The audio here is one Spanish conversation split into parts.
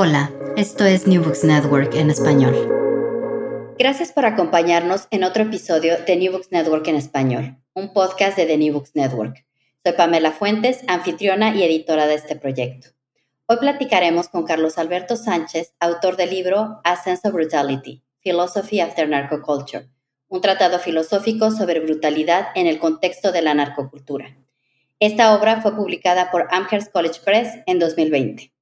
Hola, esto es New Books Network en español. Gracias por acompañarnos en otro episodio de New Books Network en español, un podcast de The New Books Network. Soy Pamela Fuentes, anfitriona y editora de este proyecto. Hoy platicaremos con Carlos Alberto Sánchez, autor del libro A Sense of Brutality, Philosophy After Narcoculture, un tratado filosófico sobre brutalidad en el contexto de la narcocultura. Esta obra fue publicada por Amherst College Press en 2020.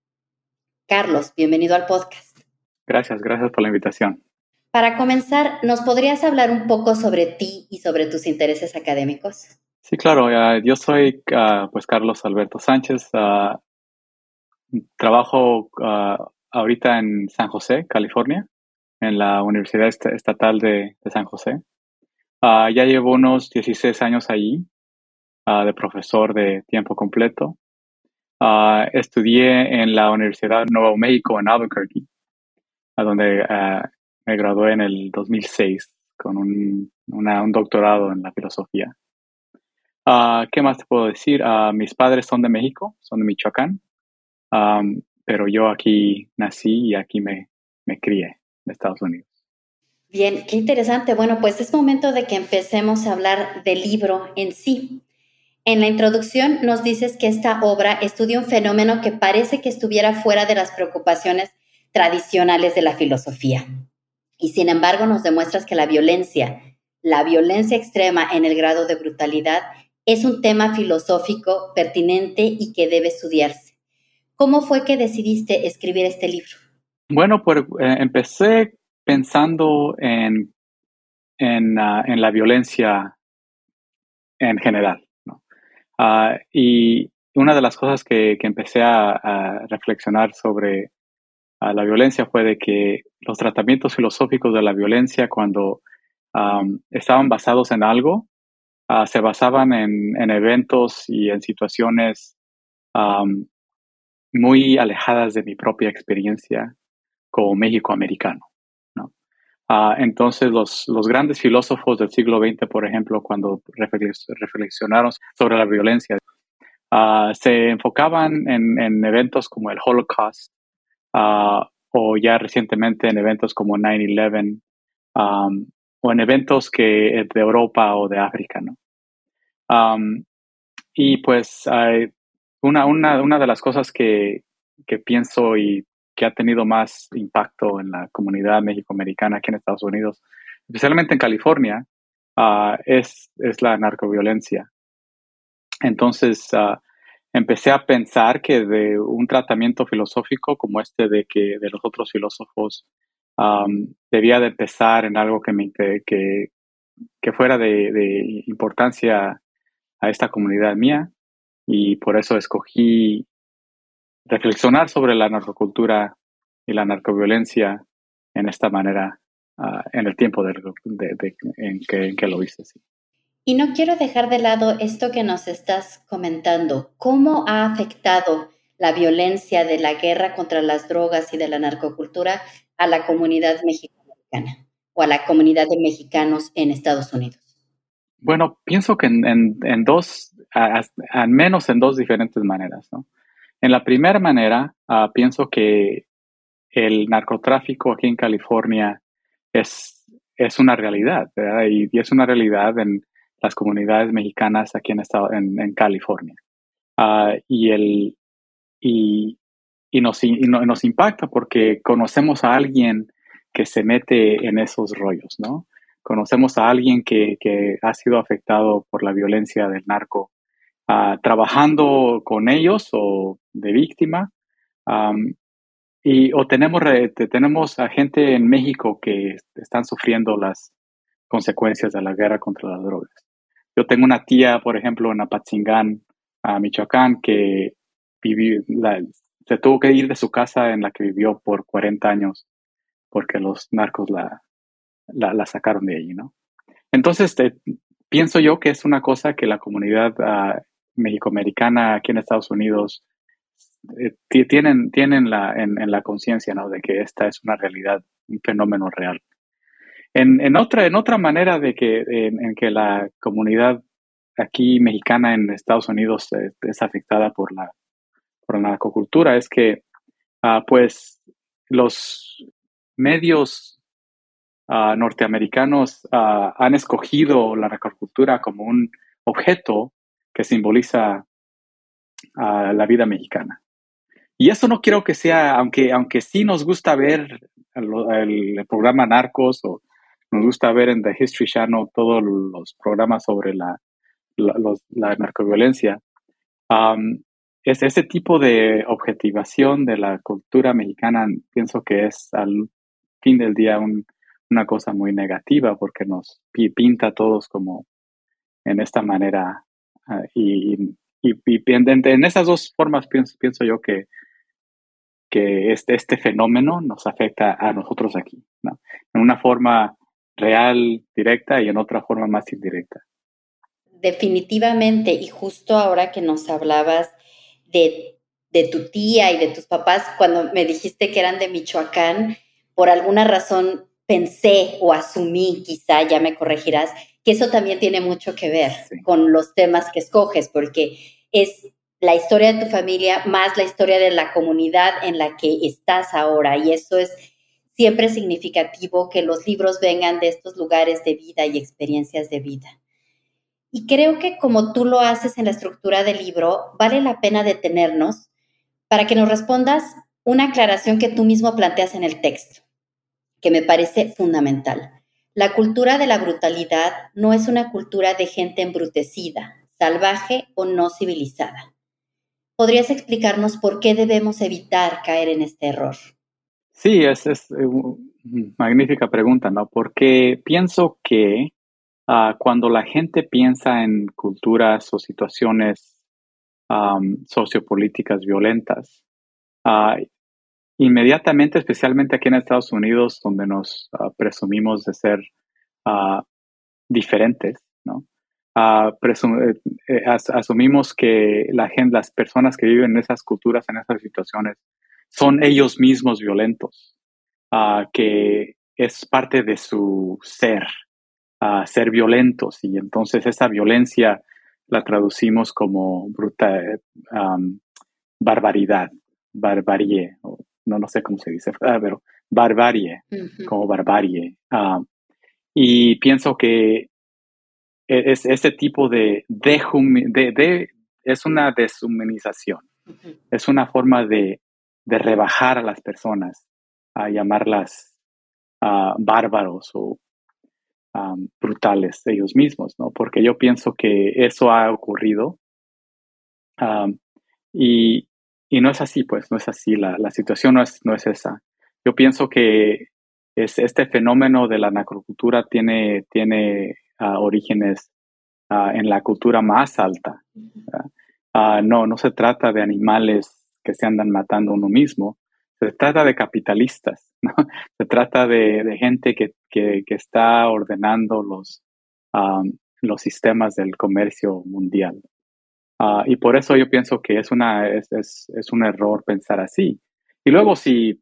Carlos, bienvenido al podcast. Gracias, gracias por la invitación. Para comenzar, ¿nos podrías hablar un poco sobre ti y sobre tus intereses académicos? Sí, claro. yo soy ah, pues Carlos Alberto Sánchez. Ah, trabajo ah, ahorita en San José, California, en la Universidad Estatal de, de San José. ya llevo unos 16 años allí de profesor de tiempo completo. Estudié en la Universidad Nuevo México en Albuquerque, a donde me gradué en el 2006 con un, doctorado en la filosofía. Uh, ¿Qué más te puedo decir? Mis padres son de México, son de Michoacán, pero yo aquí nací y aquí me, me crié en Estados Unidos. Bien, qué interesante. Bueno, pues es momento de que empecemos a hablar del libro en sí. En la introducción nos dices que esta obra estudia un fenómeno que parece que estuviera fuera de las preocupaciones tradicionales de la filosofía. Y sin embargo nos demuestras que la violencia, la violencia extrema en el grado de brutalidad, es un tema filosófico pertinente y que debe estudiarse. ¿Cómo fue que decidiste escribir este libro? Bueno, pues eh, empecé pensando en, en, ah, la violencia en general. Ah, y una de las cosas que, empecé a, reflexionar sobre a la violencia fue de que los tratamientos filosóficos de la violencia cuando estaban basados en algo, ah, se basaban en, eventos y en situaciones muy alejadas de mi propia experiencia como México-americano. Ah, entonces, los, los, grandes filósofos del siglo XX, por ejemplo, cuando reflexionaron sobre la violencia, ah, se enfocaban en, en, eventos como el Holocaust, Ah, o ya recientemente en eventos como 9-11 o en eventos que de Europa o de África, ¿no? y pues una, una, una, de las cosas que, que, pienso y que ha tenido más impacto en la comunidad mexicoamericana aquí en Estados Unidos, especialmente en California, ah, es, es la narcoviolencia. Entonces, uh, empecé a pensar que de un tratamiento filosófico como este de que de los otros filósofos debía de empezar en algo que, me, que, que fuera de, importancia a esta comunidad mía y por eso escogí reflexionar sobre la narcocultura y la narcoviolencia en esta manera ah, en el tiempo de, en, que, en, que, lo hice. Sí. Y no quiero dejar de lado esto que nos estás comentando. ¿Cómo ha afectado la violencia de la guerra contra las drogas y de la narcocultura a la comunidad mexicana o a la comunidad de mexicanos en Estados Unidos? Bueno, pienso que en, dos, al menos en dos diferentes maneras. En la primera manera, ah, pienso que el narcotráfico aquí en California es, es una realidad, y, es una realidad en, las comunidades mexicanas aquí en, en, California. Ah, y, el, y, y, nos, nos impacta porque conocemos a alguien que se mete en esos rollos, ¿no? Conocemos a alguien que, que ha sido afectado por la violencia del narco, ah, trabajando con ellos o de víctima. y, o tenemos, tenemos a gente en México que están sufriendo las consecuencias de la guerra contra las drogas. Yo tengo una tía, por ejemplo, en Apatzingán, a Michoacán, que vivió, se tuvo que ir de su casa en la que vivió por 40 años porque los narcos la, la, sacaron de allí, ¿no? Entonces, pienso yo que es una cosa que la comunidad uh, mexicoamericana aquí en Estados Unidos eh, tienen, tienen la, en, la conciencia, ¿no? De que esta es una realidad, un fenómeno real. En, otra, en otra manera de que, en, que la comunidad aquí mexicana en Estados Unidos es, afectada por la, por la narcocultura es que, ah, pues, los medios ah, norteamericanos ah, han escogido la narcocultura como un objeto que simboliza la vida mexicana. Y eso no quiero que sea, aunque, aunque sí nos gusta ver el, programa Narcos o nos gusta ver en The History Channel todos los programas sobre la, la, narcoviolencia, es ese tipo de objetivación de la cultura mexicana, pienso que es al fin del día una cosa muy negativa porque nos pinta a todos como en esta manera ah, y, en, esas dos formas pienso, pienso yo que que este, este fenómeno nos afecta a nosotros aquí, en una forma real, directa y en otra forma más indirecta. Definitivamente, y justo ahora que nos hablabas de, de tu tía y de tus papás, cuando me dijiste que eran de Michoacán, por alguna razón pensé o asumí, quizá ya me corregirás, que eso también tiene mucho que ver con los temas que escoges, porque es la historia de tu familia más la historia de la comunidad en la que estás ahora. Y eso es siempre significativo que los libros vengan de estos lugares de vida y experiencias de vida. Y creo que como tú lo haces en la estructura del libro, vale la pena detenernos para que nos respondas una aclaración que tú mismo planteas en el texto, que me parece fundamental. La cultura de la brutalidad no es una cultura de gente embrutecida, salvaje o no civilizada. ¿Podrías explicarnos por qué debemos evitar caer en este error? Sí, es, es una eh, magnífica pregunta, ¿no? Porque pienso que ah, cuando la gente piensa en culturas o situaciones sociopolíticas violentas, ah, inmediatamente, especialmente aquí en Estados Unidos, donde nos ah, presumimos de ser diferentes, ¿no? Eh, eh, asumimos que la gente, las personas que viven en esas culturas, en esas situaciones, son ellos mismos violentos, que es parte de su ser, ser violentos. Y entonces esa violencia la traducimos como bruta, barbaridad, barbarie, no, no sé cómo se dice, ah, pero barbarie, como barbarie. y pienso que es ese tipo de, de, es una deshumanización, es una forma de, rebajar a las personas, a llamarlas bárbaros o brutales ellos mismos, ¿no? Porque yo pienso que eso ha ocurrido y, no es así, pues, no es así, la, situación no es, no es esa. Yo pienso que es, este fenómeno de la narcocultura tiene, tiene orígenes en la cultura más alta. no, no se trata de animales que se andan matando uno mismo, se trata de capitalistas, se trata de, gente que, está ordenando los, los sistemas del comercio mundial. y por eso yo pienso que es, una, es, es un error pensar así. Y luego si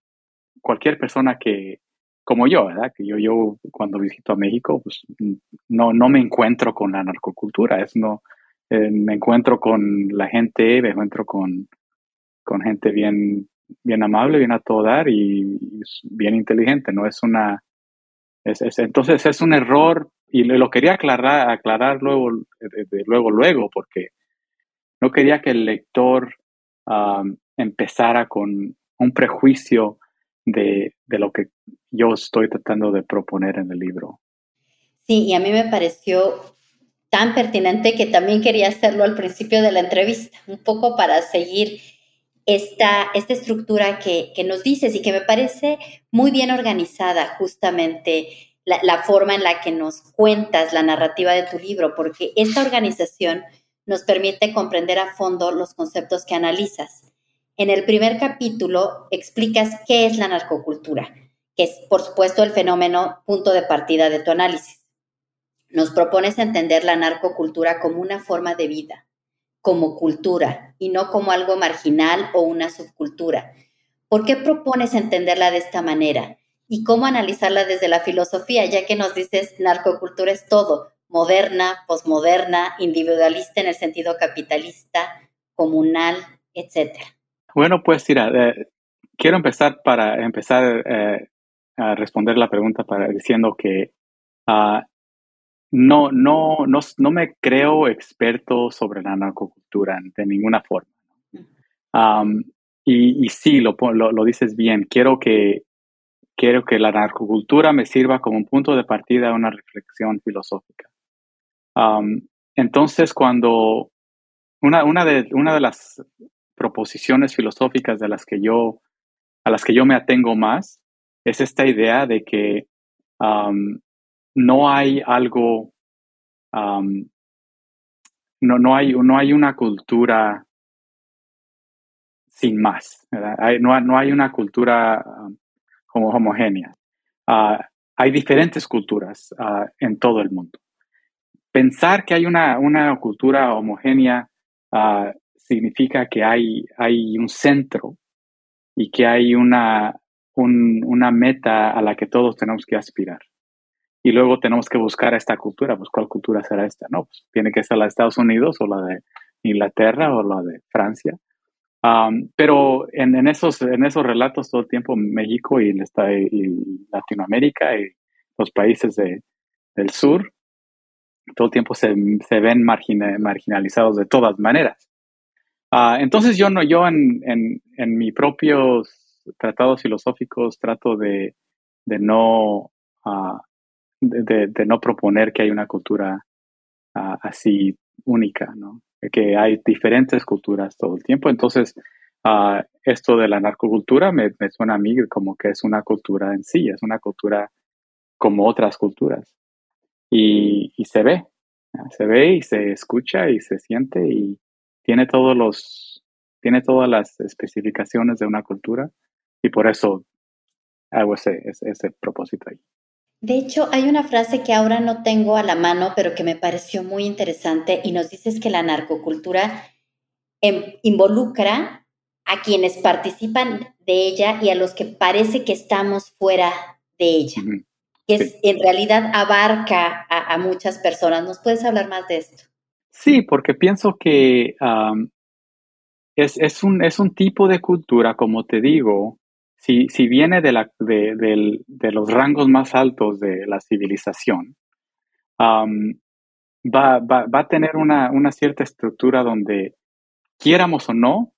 cualquier persona que, como yo, ¿verdad? Que yo, yo cuando visito a México, pues no, no me encuentro con la narcocultura, es no, eh, me encuentro con la gente, me encuentro con, con gente bien, bien amable, bien a todo dar y, bien inteligente, no es una, es, entonces es un error y lo quería aclarar, aclarar luego, luego, luego, porque no quería que el lector ah, empezara con un prejuicio de, de, lo que yo estoy tratando de proponer en el libro. Sí, y a mí me pareció tan pertinente que también quería hacerlo al principio de la entrevista, un poco para seguir esta, esta estructura que, que nos dices y que me parece muy bien organizada justamente la, la, forma en la que nos cuentas la narrativa de tu libro, porque esta organización nos permite comprender a fondo los conceptos que analizas. En el primer capítulo explicas qué es la narcocultura, que es, por supuesto, el fenómeno punto de partida de tu análisis. Nos propones entender la narcocultura como una forma de vida, como cultura y no como algo marginal o una subcultura. ¿Por qué propones entenderla de esta manera? ¿Y cómo analizarla desde la filosofía, ya que nos dices narcocultura es todo, moderna, posmoderna, individualista en el sentido capitalista, comunal, etcétera? Bueno, pues mira, eh, quiero empezar para empezar eh, a responder la pregunta para diciendo que ah, no, no, no, no me creo experto sobre la narcocultura de ninguna forma. y, sí, lo, lo, dices bien. Quiero que, quiero que la narcocultura me sirva como un punto de partida a una reflexión filosófica. entonces, cuando una, una, de, una de las proposiciones filosóficas de las que yo, a las que yo me atengo más es esta idea de que no hay algo, no, no, hay, no hay una cultura sin más, no, no, hay una cultura como homogénea. Ah, hay diferentes culturas ah, en todo el mundo. Pensar que hay una, una cultura homogénea uh, significa que hay, hay un centro y que hay una, una meta a la que todos tenemos que aspirar. Y luego tenemos que buscar esta cultura, pues ¿cuál cultura será esta? No, pues tiene que ser la de Estados Unidos o la de Inglaterra o la de Francia. pero en, esos, en esos relatos todo el tiempo México y, y Latinoamérica y los países del sur, todo el tiempo se, ven marginalizados de todas maneras. Ah, entonces yo no, yo en, en, mis propios tratados filosóficos trato de, no uh, de, no proponer que hay una cultura ah, así única, ¿no? Que hay diferentes culturas todo el tiempo. Entonces, esto de la narcocultura me, me, suena a mí como que es una cultura en sí, es una cultura como otras culturas. Y, y se ve, se ve y se escucha y se siente y, tiene todos los, tiene todas las especificaciones de una cultura y por eso hago ese, ese, propósito ahí. De hecho, hay una frase que ahora no tengo a la mano, pero que me pareció muy interesante y nos dices que la narcocultura em, involucra a quienes participan de ella y a los que parece que estamos fuera de ella, que es, en realidad abarca a, a, muchas personas. ¿Nos puedes hablar más de esto? Sí, porque pienso que es, es, un, es un tipo de cultura, como te digo, si, si viene de, la, de, de, los rangos más altos de la civilización, va, va, va, a tener una, una, cierta estructura donde, quiéramos o no,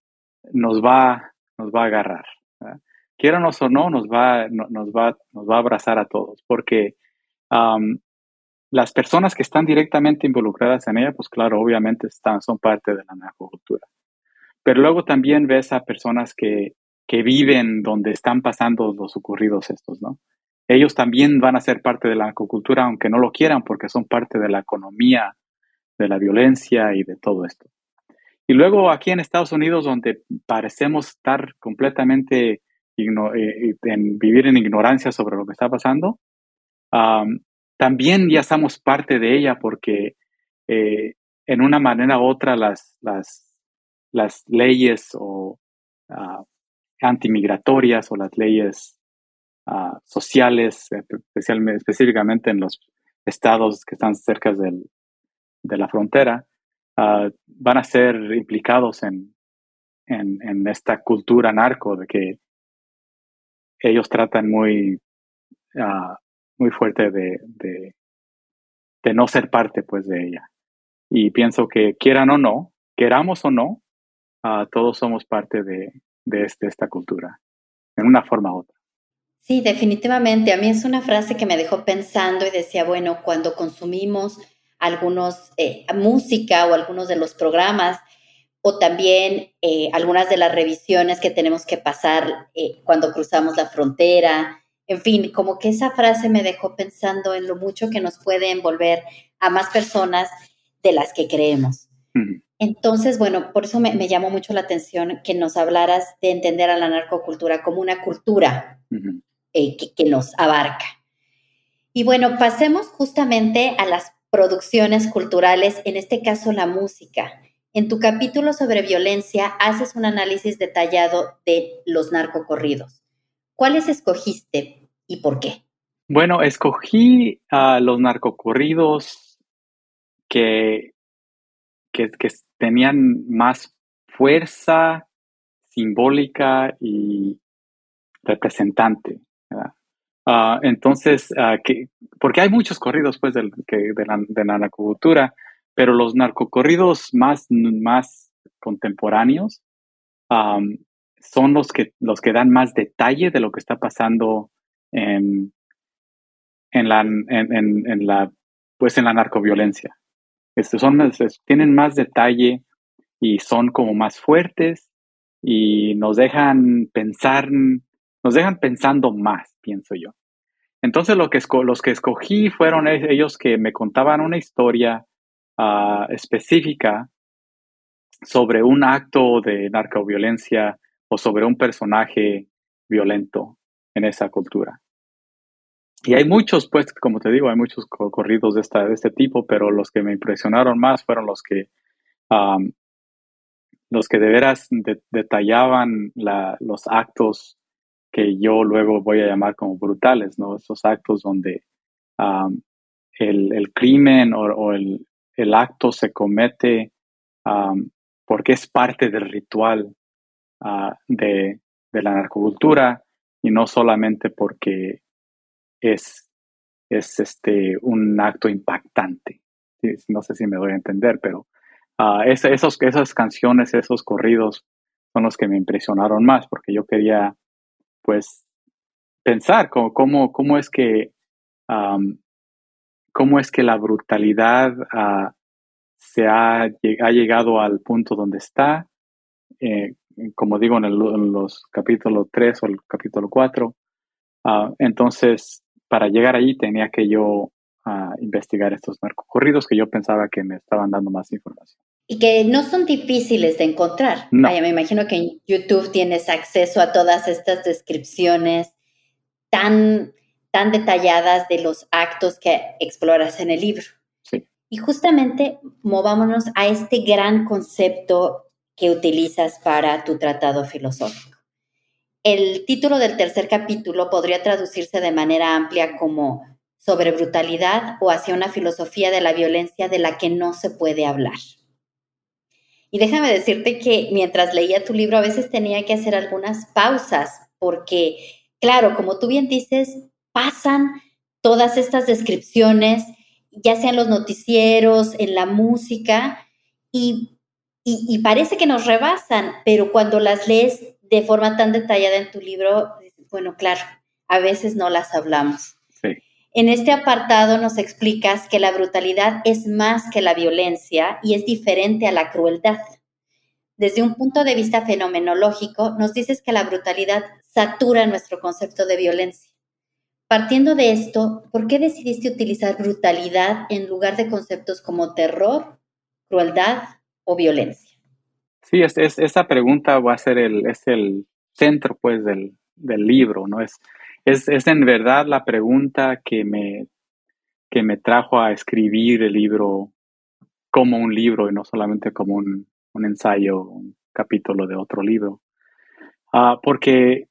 nos va, nos va a agarrar. Quiéramos o no, nos va, nos, va, nos va a abrazar a todos, porque las personas que están directamente involucradas en ella, pues claro, obviamente están, son parte de la narcocultura. Pero luego también ves a personas que, que viven donde están pasando los ocurridos estos, ¿no? Ellos también van a ser parte de la narcocultura, aunque no lo quieran, porque son parte de la economía, de la violencia y de todo esto. Y luego aquí en Estados Unidos, donde parecemos estar completamente eh, en vivir en ignorancia sobre lo que está pasando, también ya somos parte de ella porque eh, en una manera u otra las, las, las leyes o uh, antimigratorias o las leyes ah, sociales, especialmente, específicamente en los estados que están cerca del, de la frontera, ah, van a ser implicados en, en, en, esta cultura narco de que ellos tratan muy muy fuerte de, de, no ser parte pues de ella. Y pienso que quieran o no, queramos o no, uh, todos somos parte de, de, este, esta cultura, en una forma u otra. Sí, definitivamente. A mí es una frase que me dejó pensando y decía, bueno, cuando consumimos algunos eh, música o algunos de los programas o también eh, algunas de las revisiones que tenemos que pasar eh, cuando cruzamos la frontera, en fin, como que esa frase me dejó pensando en lo mucho que nos puede envolver a más personas de las que creemos. Entonces, bueno, por eso me, llamó mucho la atención que nos hablaras de entender a la narcocultura como una cultura eh, que, que nos abarca. Y bueno, pasemos justamente a las producciones culturales, en este caso la música. En tu capítulo sobre violencia haces un análisis detallado de los narcocorridos. ¿Cuáles escogiste y por qué? Bueno, escogí a los narcocorridos que, que, tenían más fuerza simbólica y, representante. Ah, entonces, uh, que, porque hay muchos corridos pues, de, la, de la narcocultura, pero los narcocorridos más, más contemporáneos son los que, los que dan más detalle de lo que está pasando en, en, la, en, la, pues en la narcoviolencia. Este, son, tienen más detalle y son como más fuertes y nos dejan pensar, nos dejan pensando más, pienso yo. Entonces que los que escogí fueron e-, ellos que me contaban una historia ah, específica sobre un acto de narcoviolencia o sobre un personaje violento en esa cultura. Y hay muchos, pues, como te digo, hay muchos corridos de, esta, de este tipo, pero los que me impresionaron más fueron los que, los que de veras detallaban los actos que yo luego voy a llamar como brutales, ¿no? Esos actos donde el, crimen o, el, el, acto se comete porque es parte del ritual ah, de, la narcocultura y no solamente porque es, es este, un acto impactante. No sé si me doy a entender, pero uh, esos, esas canciones, esos corridos son los que me impresionaron más porque yo quería pues pensar cómo, cómo, es que cómo es que la brutalidad ah, se ha, ha, llegado al punto donde está, eh, como digo en, el, los capítulos 3 o el capítulo 4. Ah, entonces, para llegar allí tenía que yo ah, investigar estos narcocorridos que yo pensaba que me estaban dando más información. Y que no son difíciles de encontrar. Vaya, me imagino que en YouTube tienes acceso a todas estas descripciones tan, tan detalladas de los actos que exploras en el libro. Y justamente movámonos a este gran concepto que utilizas para tu tratado filosófico. El título del tercer capítulo podría traducirse de manera amplia como sobre brutalidad o hacia una filosofía de la violencia de la que no se puede hablar. Y déjame decirte que mientras leía tu libro a veces tenía que hacer algunas pausas porque, claro, como tú bien dices, pasan todas estas descripciones ya sea en los noticieros, en la música, y, parece que nos rebasan, pero cuando las lees de forma tan detallada en tu libro, bueno, claro, a veces no las hablamos. En este apartado nos explicas que la brutalidad es más que la violencia y es diferente a la crueldad. Desde un punto de vista fenomenológico, nos dices que la brutalidad satura nuestro concepto de violencia. Partiendo de esto, ¿por qué decidiste utilizar brutalidad en lugar de conceptos como terror, crueldad o violencia? Sí, es, esa pregunta va a ser el, es el centro pues del, libro, ¿no? Es, es, en verdad la pregunta que me, que me trajo a escribir el libro como un libro y no solamente como un, ensayo, un capítulo de otro libro. Ah, porque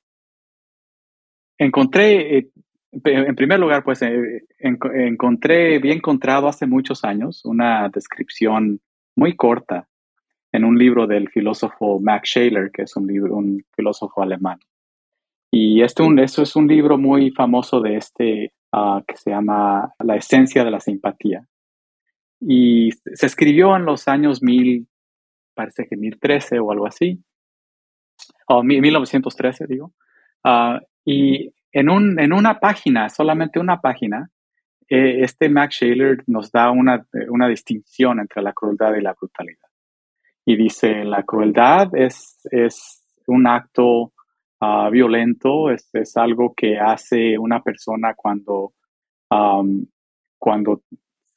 encontré, eh, en primer lugar, pues eh, encontré, bien encontrado hace muchos años una descripción muy corta en un libro del filósofo Max Scheler, que es un, filósofo alemán. Y este es un libro muy famoso de este ah, que se llama La esencia de la simpatía. Y se escribió en los años mil, parece que 1013 o algo así, o 1913 digo. Uh, y en una página, solamente una página, eh, este Max Shaler nos da una, una, distinción entre la crueldad y la brutalidad. Y dice, la crueldad es, es un acto ah, violento, es, es, algo que hace una persona cuando, cuando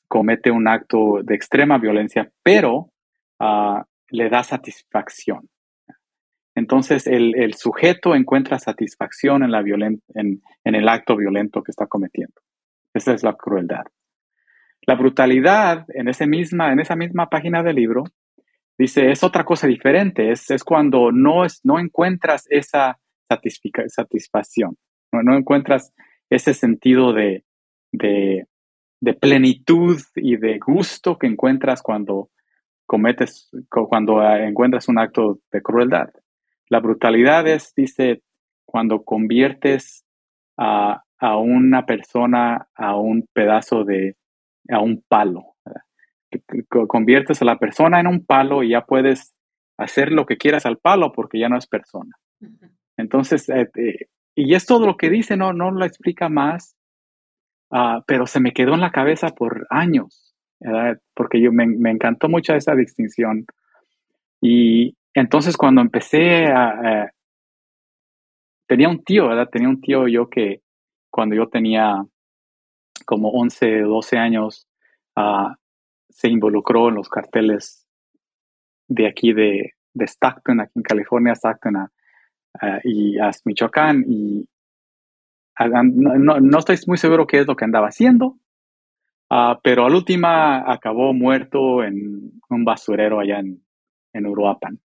comete un acto de extrema violencia, pero uh, le da satisfacción. Entonces el, sujeto encuentra satisfacción en, la en, el acto violento que está cometiendo. Esa es la crueldad. La brutalidad, en, ese misma, en esa misma página del libro, dice, es otra cosa diferente, es, cuando no, es, no encuentras esa satisfacción, no, encuentras ese sentido de, de, plenitud y de gusto que encuentras cuando cometes, cuando encuentras un acto de crueldad. La brutalidad es, dice, cuando conviertes a, una persona a un pedazo de, a un palo. Conviertes a la persona en un palo y ya puedes hacer lo que quieras al palo porque ya no es persona. Entonces, eh, eh, y es todo lo que dice, no, no lo explica más, ah, pero se me quedó en la cabeza por años, porque yo me, me, encantó mucho esa distinción. Y entonces cuando empecé a, tenía un tío, ¿verdad? Tenía un tío yo que cuando yo tenía como 11, 12 años, ah, se involucró en los carteles de aquí de, de Stockton, aquí en California, Stockton ah, y a Michoacán. Y no, no, estoy muy seguro qué es lo que andaba haciendo, uh, pero al última acabó muerto en un basurero allá en, en Uruapan.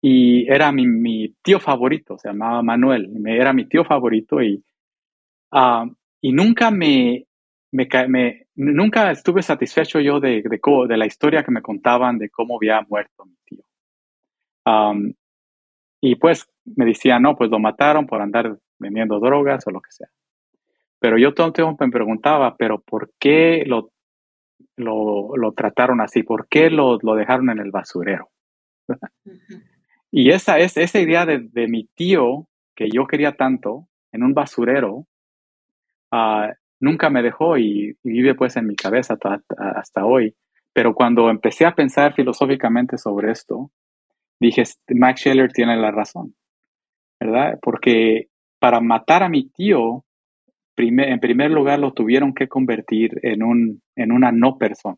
Y era mi, mi, tío favorito, se llamaba Manuel, era mi tío favorito y, y nunca me, me, me, nunca estuve satisfecho yo de, de, de, la historia que me contaban de cómo había muerto mi tío. y pues me decían, no, pues lo mataron por andar vendiendo drogas o lo que sea. Pero yo todo el tiempo me preguntaba, pero ¿por qué lo, lo, lo trataron así? ¿Por qué lo, lo dejaron en el basurero? Y esa, es, esa idea de, de, mi tío, que yo quería tanto, en un basurero, uh, nunca me dejó y, vive pues en mi cabeza hasta hoy. Pero cuando empecé a pensar filosóficamente sobre esto, dije, Max Scheller tiene la razón, ¿verdad? Porque para matar a mi tío, en primer lugar lo tuvieron que convertir en, un, en una no persona,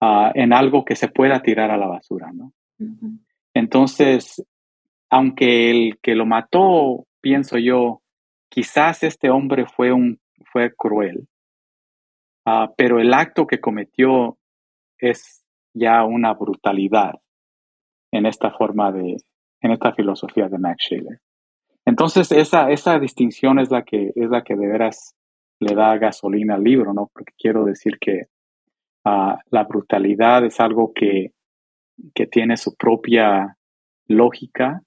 ah, en algo que se pueda tirar a la basura, ¿no? Entonces, aunque el que lo mató, pienso yo, quizás este hombre fue un fue cruel, ah, pero el acto que cometió es ya una brutalidad en esta forma de, en esta filosofía de Max Scheler. Entonces, esa, esa distinción es la, que, es la que de veras le da gasolina al libro, ¿no? Porque quiero decir que ah, la brutalidad es algo que, que tiene su propia lógica,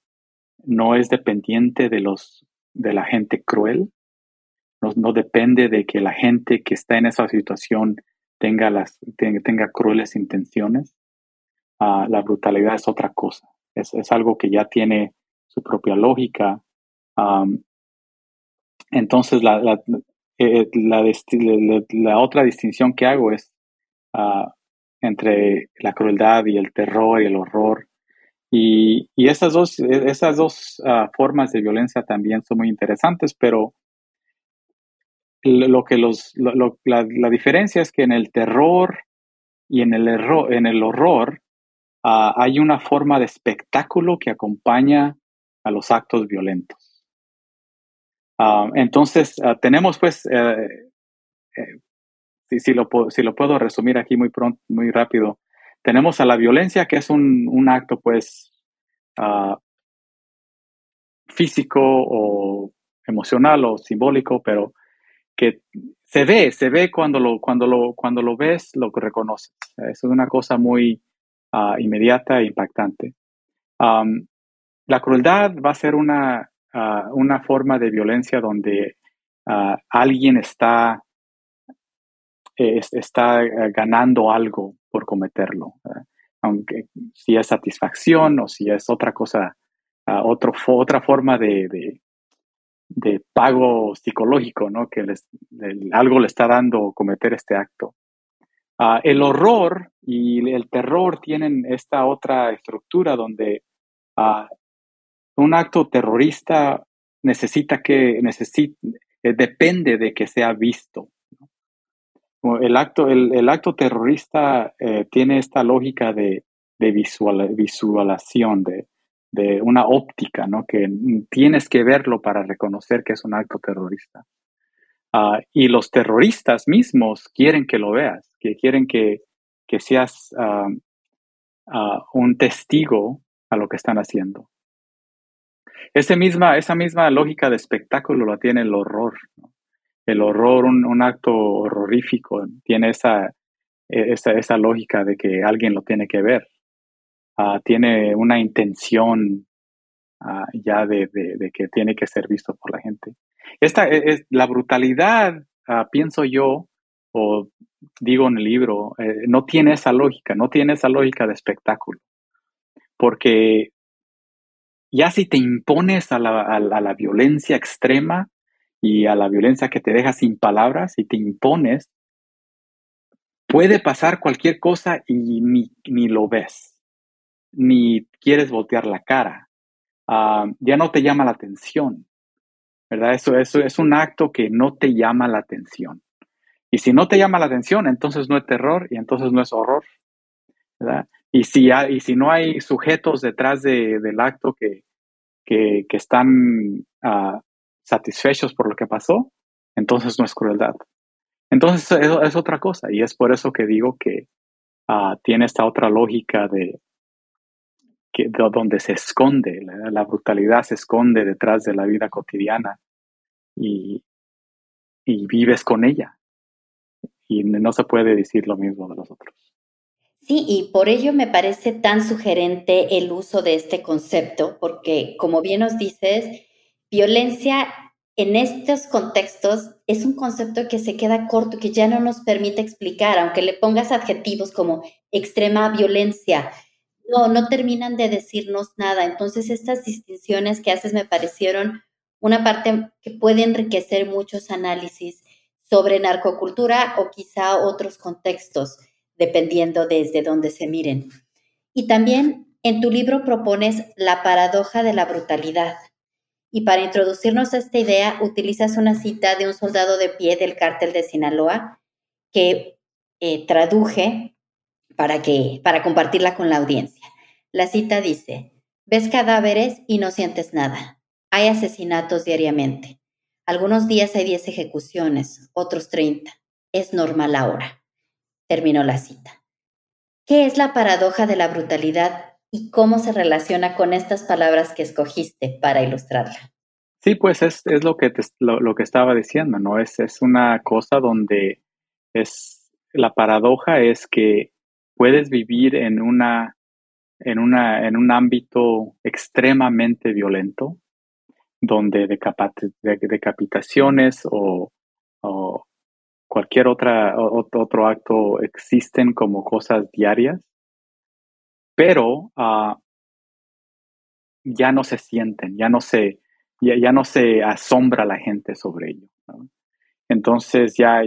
no es dependiente de, los, de la gente cruel, no, depende de que la gente que está en esa situación tenga, las, tenga, crueles intenciones. Ah, la brutalidad es otra cosa. Es, algo que ya tiene su propia lógica. entonces, la, eh, la, otra distinción que hago es ah, entre la crueldad y el terror y el horror. Y, esas dos, esas dos ah, formas de violencia también son muy interesantes, pero lo que los, la, diferencia es que en el terror y en el, error, en el horror ah, hay una forma de espectáculo que acompaña a los actos violentos. Ah, entonces, tenemos pues, eh, si, lo, si lo puedo resumir aquí muy pronto, muy rápido, tenemos a la violencia que es un, un acto pues físico o emocional o simbólico, pero que se ve, se ve cuando lo, cuando lo, cuando lo ves, lo reconoces. Eso es una cosa muy ah, inmediata e impactante. la crueldad va a ser una, ah, una forma de violencia donde ah, alguien está, está eh, ganando algo por cometerlo. Aunque si es satisfacción o si es otra cosa, otro, otra forma de, de pago psicológico, ¿no? Que les, algo le está dando cometer este acto. Ah, el horror y el terror tienen esta otra estructura donde uh, un acto terrorista necesita que, eh, depende de que sea visto. El, acto, el, acto terrorista eh, tiene esta lógica de, de visual, visualización, de, de una óptica, ¿no? Que tienes que verlo para reconocer que es un acto terrorista. Ah, y los terroristas mismos quieren que lo veas, que quieren que, seas ah, ah, un testigo a lo que están haciendo. misma, esa misma lógica de espectáculo la tiene el horror. El horror, un, acto horrorífico, tiene esa, esa, esa lógica de que alguien lo tiene que ver. Ah, tiene una intención ah, ya de, que tiene que ser visto por la gente. Esta e, es, la brutalidad, ah, pienso yo, o digo en el libro, eh, no tiene esa lógica, no tiene esa lógica de espectáculo. Porque ya si te impones a la, a la violencia extrema y a la violencia que te deja sin palabras y te impones, puede pasar cualquier cosa y ni, ni lo ves, ni quieres voltear la cara. Ah, ya no te llama la atención, ¿verdad? Eso, eso es un acto que no te llama la atención. Y si no te llama la atención, entonces no es terror y entonces no es horror, ¿verdad? Y si, y si no hay sujetos detrás del acto que, que, están uh, satisfechos por lo que pasó, entonces no es crueldad. Entonces es, otra cosa y es por eso que digo que ah, tiene esta otra lógica de, que, donde se esconde, la, brutalidad se esconde detrás de la vida cotidiana y, y vives con ella. Y no se puede decir lo mismo de los otros. Sí, y por ello me parece tan sugerente el uso de este concepto, porque como bien nos dices, violencia en estos contextos es un concepto que se queda corto, que ya no nos permite explicar, aunque le pongas adjetivos como extrema violencia, no, no terminan de decirnos nada. Entonces, estas distinciones que haces me parecieron una parte que puede enriquecer muchos análisis sobre narcocultura o quizá otros contextos, dependiendo desde dónde se miren. Y también en tu libro propones la paradoja de la brutalidad y para introducirnos a esta idea utilizas una cita de un soldado de pie del cártel de Sinaloa que eh, traduje para, que, para compartirla con la audiencia. La cita dice, ves cadáveres y no sientes nada. Hay asesinatos diariamente. Algunos días hay 10 ejecuciones, otros 30. Es normal ahora. Terminó la cita. ¿Qué es la paradoja de la brutalidad y cómo se relaciona con estas palabras que escogiste para ilustrarla. Sí, pues es, lo, que lo, que estaba diciendo, ¿no? Es, es una cosa donde es la paradoja es que puedes vivir en una en una en un ámbito extremadamente violento donde decapitaciones o, cualquier otra otro acto existen como cosas diarias pero ah, ya no se sienten, ya no se, ya, no se asombra la gente sobre ello. Entonces ya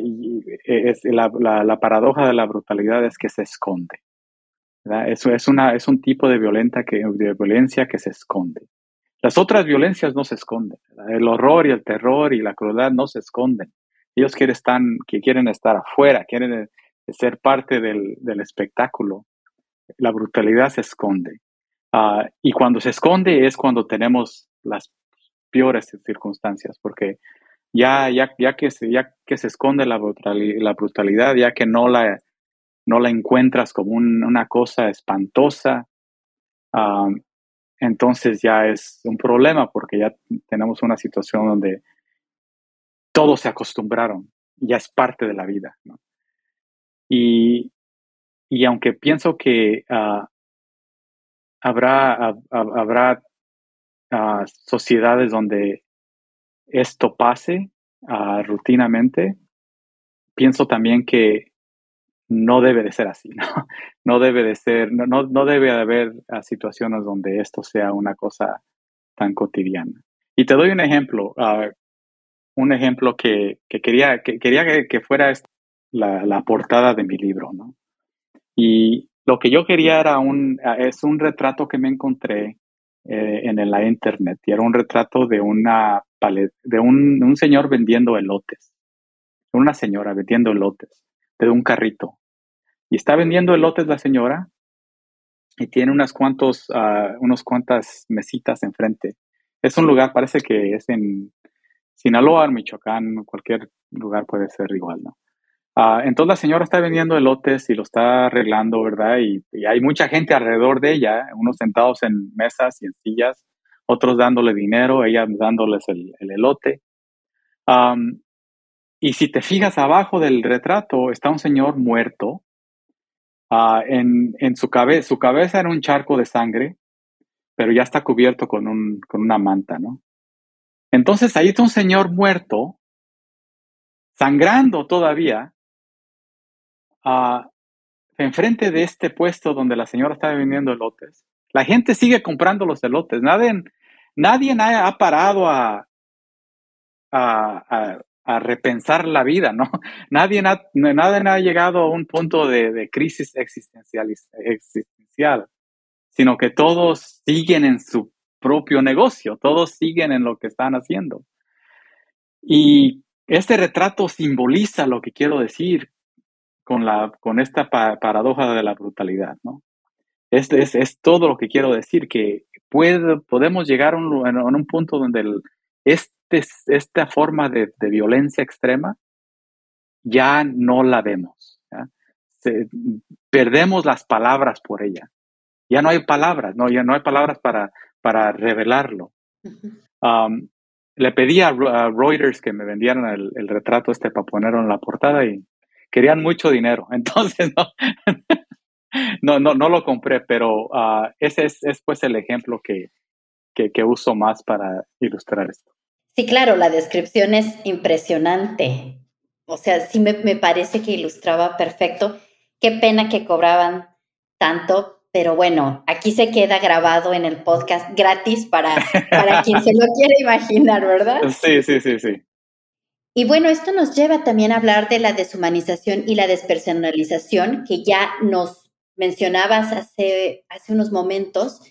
es la, paradoja de la brutalidad es que se esconde. Eso es, una, es un tipo de, violenta que, de violencia que se esconde. Las otras violencias no se esconden. El horror y el terror y la crueldad no se esconden. Ellos quieren estar, quieren estar afuera, quieren eh, ser parte del, del espectáculo la brutalidad se esconde. Ah, y cuando se esconde es cuando tenemos las peores circunstancias, porque ya, ya, ya, que, se, ya que se esconde la, la brutalidad, ya que no la, no la encuentras como una cosa espantosa, ah, entonces ya es un problema porque ya tenemos una situación donde todos se acostumbraron, ya es parte de la vida. Y, y aunque pienso que ah, habrá, habrá ah, sociedades donde esto pase uh, rutinamente, pienso también que no debe de ser así, ¿no? No debe de ser, no, no debe de haber situaciones donde esto sea una cosa tan cotidiana. Y te doy un ejemplo, un ejemplo que, quería, que, quería que, fuera la, la, portada de mi libro, ¿no? Y lo que yo quería era un, es un retrato que me encontré eh, en la internet y era un retrato de una de un, un, señor vendiendo elotes, una señora vendiendo elotes de un carrito. Y está vendiendo elotes la señora y tiene unas cuantos, uh, unos cuantas mesitas enfrente. Es un lugar, parece que es en Sinaloa, Michoacán, cualquier lugar puede ser igual, ¿no? Ah, entonces la señora está vendiendo elotes y lo está arreglando, ¿verdad? Y, hay mucha gente alrededor de ella, unos sentados en mesas y en sillas, otros dándole dinero, ella dándoles el, elote. y si te fijas abajo del retrato, está un señor muerto. Ah, en, su, cabeza, su cabeza era un charco de sangre. pero ya está cubierto con, un, con una manta, ¿no? Entonces ahí está un señor muerto, sangrando todavía, uh, enfrente de este puesto donde la señora estaba vendiendo elotes. La gente sigue comprando los elotes. Nadie, nadie ha parado a, a, repensar la vida, ¿no? Nadie, nadie ha llegado a un punto de, de crisis existencial, existencial, sino que todos siguen en su propio negocio, todos siguen en lo que están haciendo. Y este retrato simboliza lo que quiero decir con, la, con esta paradoja de la brutalidad, ¿no? Este es, es, todo lo que quiero decir, que puede, podemos llegar a un, a un punto donde el, este, esta forma de, de, violencia extrema ya no la vemos. perdemos las palabras por ella. Ya no hay palabras, no, ya no hay palabras para, para revelarlo. um, le pedí a, Reuters que me vendieran el, el, retrato este para ponerlo en la portada y querían mucho dinero. Entonces, no, no, no, no, lo compré, pero uh, ese es, es, pues el ejemplo que, que, que uso más para ilustrar esto. Sí, claro, la descripción es impresionante. O sea, sí me, me, parece que ilustraba perfecto. Qué pena que cobraban tanto, pero bueno, aquí se queda grabado en el podcast gratis para, para quien se lo quiere imaginar, ¿verdad? Sí, sí, sí, sí. Y bueno, esto nos lleva también a hablar de la deshumanización y la despersonalización que ya nos mencionabas hace, unos momentos.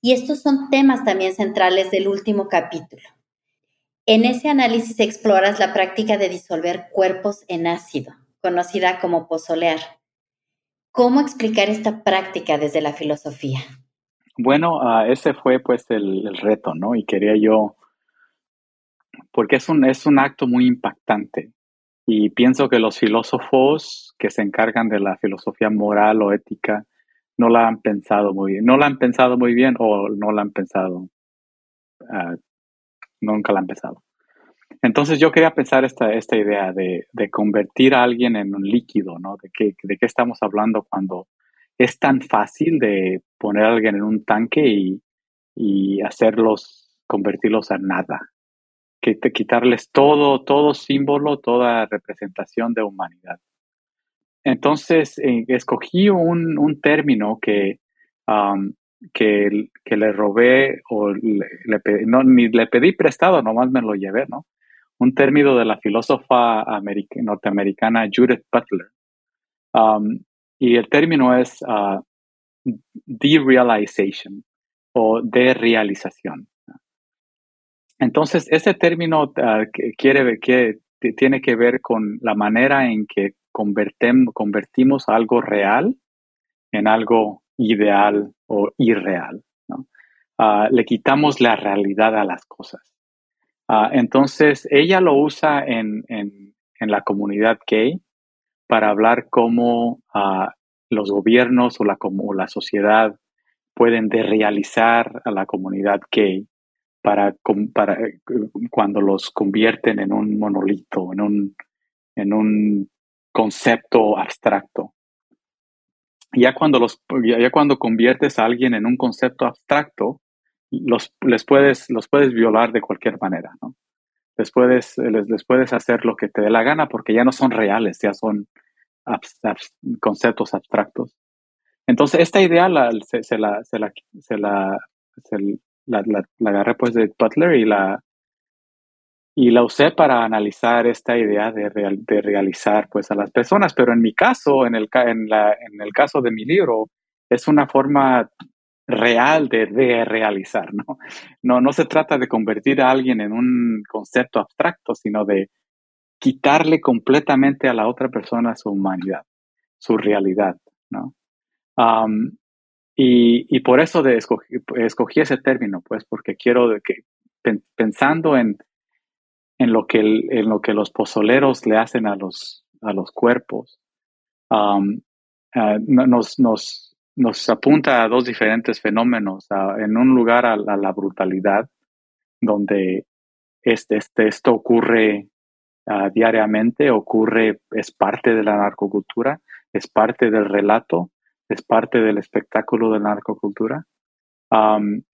Y estos son temas también centrales del último capítulo. En ese análisis exploras la práctica de disolver cuerpos en ácido, conocida como pozolear. ¿Cómo explicar esta práctica desde la filosofía? Bueno, uh, ese fue pues el, el, reto, ¿no? Y quería yo, porque es un, es un acto muy impactante. Y pienso que los filósofos que se encargan de la filosofía moral o ética no la han pensado muy bien. No la han pensado muy bien o no la han pensado uh, nunca la han empezado. Entonces yo quería pensar esta, esta idea de, de, convertir a alguien en un líquido, ¿no? De qué, de qué estamos hablando cuando es tan fácil de poner a alguien en un tanque y, y hacerlos, convertirlos en nada. Quitarles todo, todo símbolo, toda representación de humanidad. Entonces, eh, escogí un, un, término que que, que le robé o no, ni le pedí prestado, nomás me lo llevé, ¿no? Un término de la filósofa norteamericana Judith Butler. Y el término es uh, derealization o derealización. Entonces, este término uh, quiere, que tiene que ver con la manera en que convertimos algo real en algo ideal o irreal. Uh, le quitamos la realidad a las cosas. Uh, entonces, ella lo usa en, en, la comunidad gay para hablar cómo los gobiernos o la, o la sociedad pueden desrealizar a la comunidad gay para, para cuando los convierten en un monolito, en un, en un concepto abstracto ya cuando, los, ya cuando conviertes a alguien en un concepto abstracto, los, les puedes, los puedes violar de cualquier manera, ¿no? Les puedes, les, les puedes hacer lo que te dé la gana porque ya no son reales, ya son conceptos abstractos. Entonces, esta idea la, se, se, la, se, la, se, la, la, la, la, agarré pues de Butler y la, y la usé para analizar esta idea de, real, de, realizar pues a las personas, pero en mi caso, en el, en, la, en el caso de mi libro, es una forma real de, de realizar, ¿no? ¿no? No se trata de convertir a alguien en un concepto abstracto, sino de quitarle completamente a la otra persona su humanidad, su realidad, ¿no? Um, y, y, por eso de escogí, escogí, ese término, pues, porque quiero que, pensando en en lo que, en lo que los pozoleros le hacen a los, a los cuerpos, um, uh, nos, nos, nos apunta a dos diferentes fenómenos. En un lugar a, la brutalidad, donde este, este, esto ocurre uh, diariamente, ocurre, es parte de la narcocultura, es parte del relato, es parte del espectáculo de la narcocultura.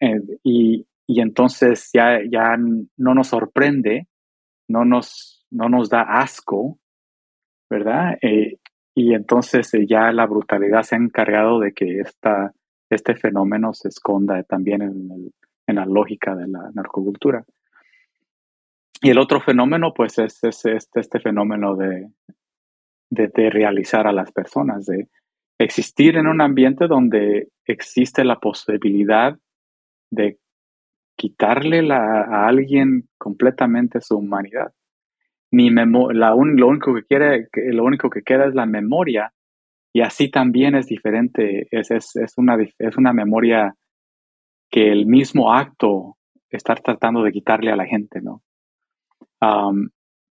Eh, y, entonces ya, ya no nos sorprende, no nos, no nos da asco, ¿verdad? Eh, y entonces ya la brutalidad se ha encargado de que esta, este fenómeno se esconda también en, en la lógica de la narcocultura. Y el otro fenómeno, pues, es, este, fenómeno de, de, realizar a las personas, de existir en un ambiente donde existe la posibilidad de quitarle a alguien completamente su humanidad. Ni la lo, único que quiere, lo único que queda es la memoria, y así también es diferente, es, es, es, una, es una memoria que el mismo acto estar tratando de quitarle a la gente, ¿no?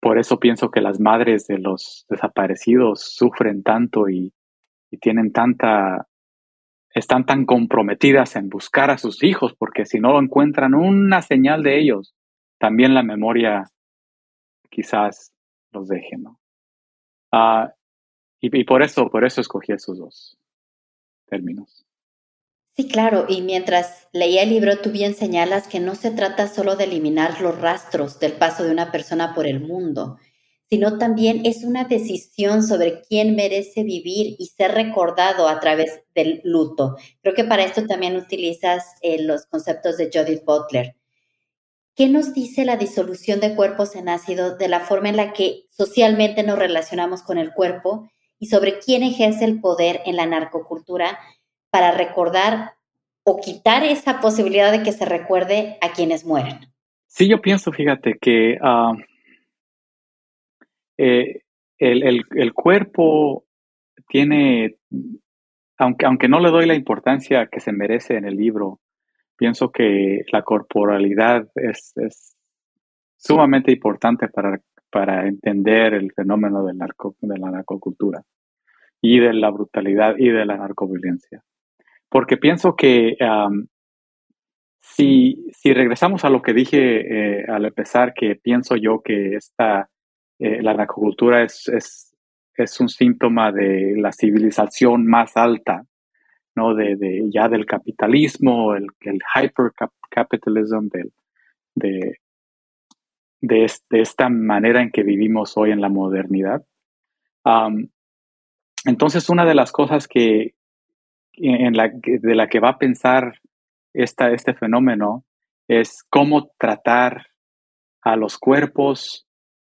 por eso pienso que las madres de los desaparecidos sufren tanto y, tienen tanta, están tan comprometidas en buscar a sus hijos, porque si no encuentran una señal de ellos, también la memoria quizás los deje, ¿no? Ah, y, y, por eso, por eso escogí esos dos términos. Sí, claro, y mientras leía el libro, tú bien señalas que no se trata solo de eliminar los rastros del paso de una persona por el mundo, sino también es una decisión sobre quién merece vivir y ser recordado a través del luto. Creo que para esto también utilizas eh, los conceptos de Judith Butler. ¿Qué nos dice la disolución de cuerpos en ácido de la forma en la que socialmente nos relacionamos con el cuerpo y sobre quién ejerce el poder en la narcocultura para recordar o quitar esa posibilidad de que se recuerde a quienes mueren. Sí, yo pienso, fíjate, que ah, eh, el, cuerpo tiene, aunque, aunque no le doy la importancia que se merece en el libro, pienso que la corporalidad es, sumamente importante para, para entender el fenómeno del narco, de la narcocultura y de la brutalidad y de la narcoviolencia. Porque pienso que si, si, regresamos a lo que dije eh, al empezar, que pienso yo que esta, eh, la narcocultura es, es, es, un síntoma de la civilización más alta, ¿no? De, de ya del capitalismo, el, el hypercapitalism, de, de, de, esta manera en que vivimos hoy en la modernidad. entonces, una de las cosas que, en la, de la que va a pensar esta, este fenómeno es cómo tratar a los cuerpos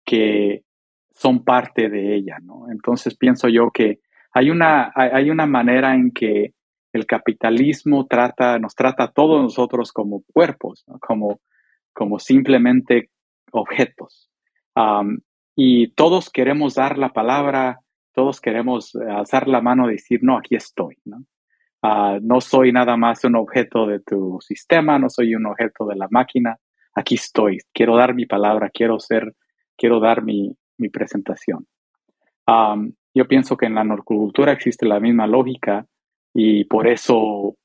que son parte de ella, ¿no? Entonces pienso yo que hay una, hay una manera en que el capitalismo trata, nos trata a todos nosotros como cuerpos, como, como simplemente objetos. y todos queremos dar la palabra, todos queremos alzar la mano y decir, no, aquí estoy, ¿no? Ah, no soy nada más un objeto de tu sistema, no soy un objeto de la máquina. Aquí estoy, quiero dar mi palabra, quiero ser, quiero dar mi, presentación. yo pienso que en la norcultura existe la misma lógica y por eso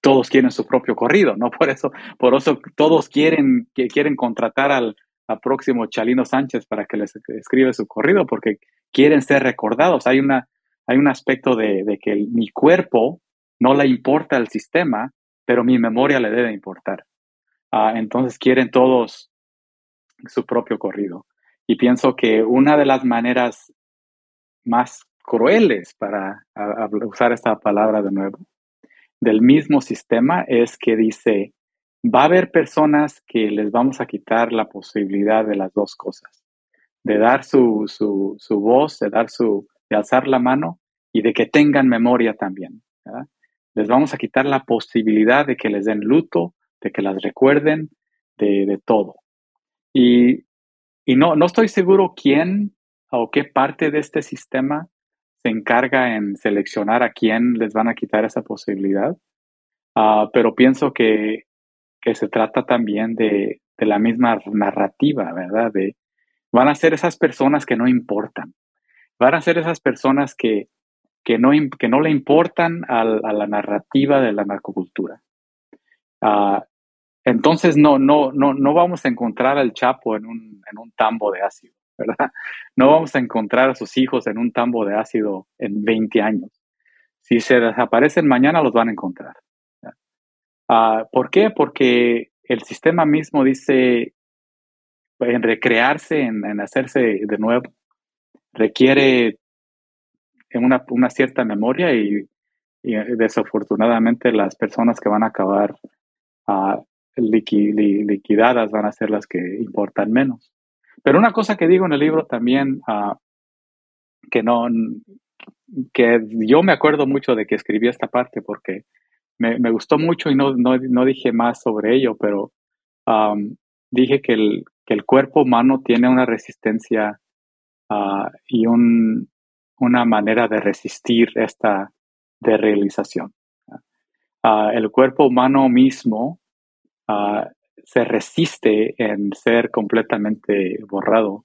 todos quieren su propio corrido, ¿no? Por eso, por eso todos quieren, que quieren contratar al, próximo Chalino Sánchez para que les escriba su corrido, porque quieren ser recordados. Hay una, hay un aspecto de, de que mi cuerpo no le importa el sistema, pero mi memoria le debe importar. Ah, entonces quieren todos su propio corrido. Y pienso que una de las maneras más crueles para usar esta palabra de nuevo, del mismo sistema es que dice, va a haber personas que les vamos a quitar la posibilidad de las dos cosas, de dar su, su, voz, de dar su, de alzar la mano y de que tengan memoria también les vamos a quitar la posibilidad de que les den luto, de que las recuerden, de, todo. Y, no, no estoy seguro quién o qué parte de este sistema se encarga en seleccionar a quién les van a quitar esa posibilidad, ah, pero pienso que, se trata también de, de, la misma narrativa, ¿verdad? De, van a ser esas personas que no importan, van a ser esas personas que, que no, que no le importan a, la narrativa de la narcocultura. Ah, entonces no, no, no, no vamos a encontrar al Chapo en un, en un tambo de ácido, ¿verdad? No vamos a encontrar a sus hijos en un tambo de ácido en 20 años. Si se desaparecen mañana, los van a encontrar. Ah, ¿Por qué? Porque el sistema mismo dice en recrearse, en, hacerse de nuevo, requiere una, una cierta memoria y, desafortunadamente las personas que van a acabar uh, liquidadas van a ser las que importan menos. Pero una cosa que digo en el libro también, uh, que no, que yo me acuerdo mucho de que escribí esta parte porque me, me gustó mucho y no, no, no, dije más sobre ello, pero um, dije que el, que el cuerpo humano tiene una resistencia uh, y un, una manera de resistir esta derealización. Uh, el cuerpo humano mismo se resiste en ser completamente borrado.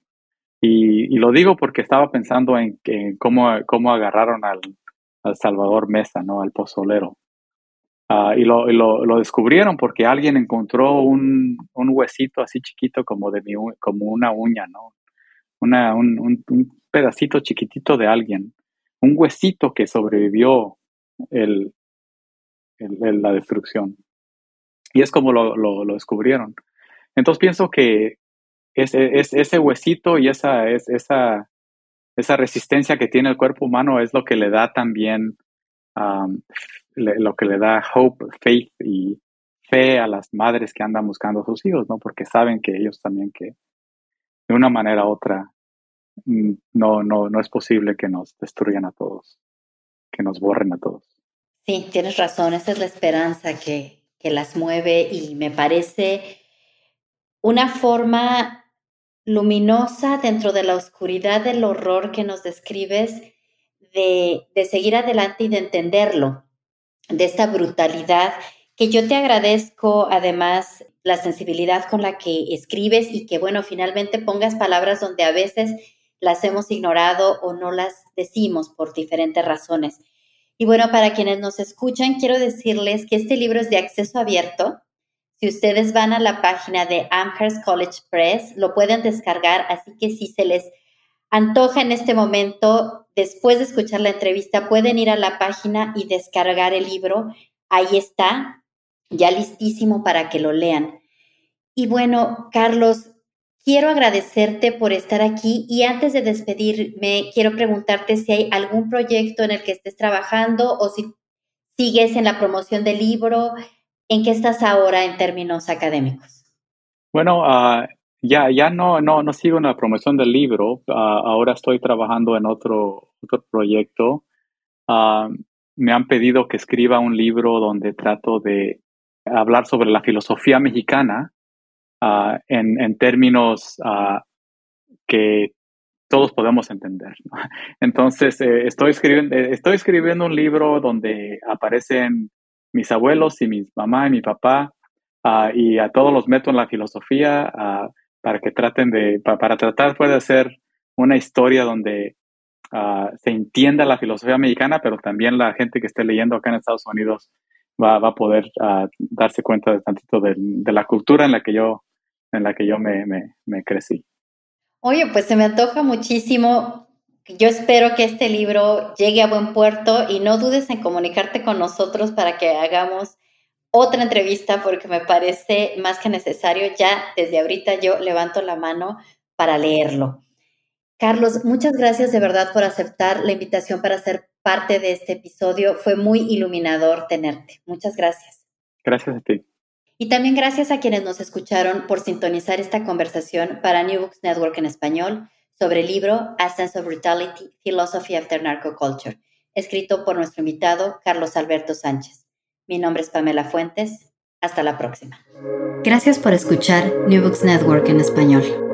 Y, y, lo digo porque estaba pensando en, cómo, cómo agarraron al, al, Salvador Mesa, ¿no? Al pozolero. Uh, y, lo, lo, lo, descubrieron porque alguien encontró un, un, huesito así chiquito como, de mi, como una uña, ¿no? Una, un, un, pedacito chiquitito de alguien, un huesito que sobrevivió el, el, la destrucción. Y es como lo, lo, descubrieron. Entonces pienso que ese, huesito y esa, esa, esa resistencia que tiene el cuerpo humano es lo que le da también, lo que le da hope, faith y fe a las madres que andan buscando a sus hijos, ¿no? Porque saben que ellos también que de una manera u otra mm, no, no, no es posible que nos destruyan a todos, que nos borren a todos. Sí, tienes razón, esa es la esperanza que, que las mueve y me parece una forma luminosa dentro de la oscuridad del horror que nos describes de, de seguir adelante y de entenderlo, de esta brutalidad que yo te agradezco además la sensibilidad con la que escribes y que bueno, finalmente pongas palabras donde a veces las hemos ignorado o no las decimos por diferentes razones. Y bueno, para quienes nos escuchan, quiero decirles que este libro es de acceso abierto. Si ustedes van a la página de Amherst College Press, lo pueden descargar, así que si se les antoja en este momento, después de escuchar la entrevista, pueden ir a la página y descargar el libro. Ahí está, ya listísimo para que lo lean. Y bueno, Carlos, Quiero agradecerte por estar aquí y antes de despedirme, quiero preguntarte si hay algún proyecto en el que estés trabajando o si sigues en la promoción del libro. ¿En qué estás ahora en términos académicos? Bueno, uh, ya, ya no, no, no sigo en la promoción del libro. Uh, ahora estoy trabajando en otro, otro proyecto. Uh, me han pedido que escriba un libro donde trato de hablar sobre la filosofía mexicana Ah, en, en, términos uh, que todos podemos entender. Entonces, eh, estoy, escribiendo, eh, estoy escribiendo un libro donde aparecen mis abuelos y mi mamá y mi papá, uh, y a todos los meto en la filosofía para que traten de, para tratar puede ser una historia donde se entienda la filosofía mexicana, pero también la gente que esté leyendo acá en Estados Unidos va, va a poder darse cuenta de tantito de, la cultura en la que yo en la que yo me, me, crecí. Oye, pues se me antoja muchísimo. Yo espero que este libro llegue a buen puerto y no dudes en comunicarte con nosotros para que hagamos otra entrevista porque me parece más que necesario. Ya desde ahorita yo levanto la mano para leerlo. Carlos, muchas gracias de verdad por aceptar la invitación para ser parte de este episodio. Fue muy iluminador tenerte. Muchas gracias. Gracias a ti. Y también gracias a quienes nos escucharon por sintonizar esta conversación para New Books Network en español sobre el libro A of Brutality, Philosophy After Narcoculture, escrito por nuestro invitado Carlos Alberto Sánchez. Mi nombre es Pamela Fuentes. Hasta la próxima. Gracias por escuchar New Books Network en español.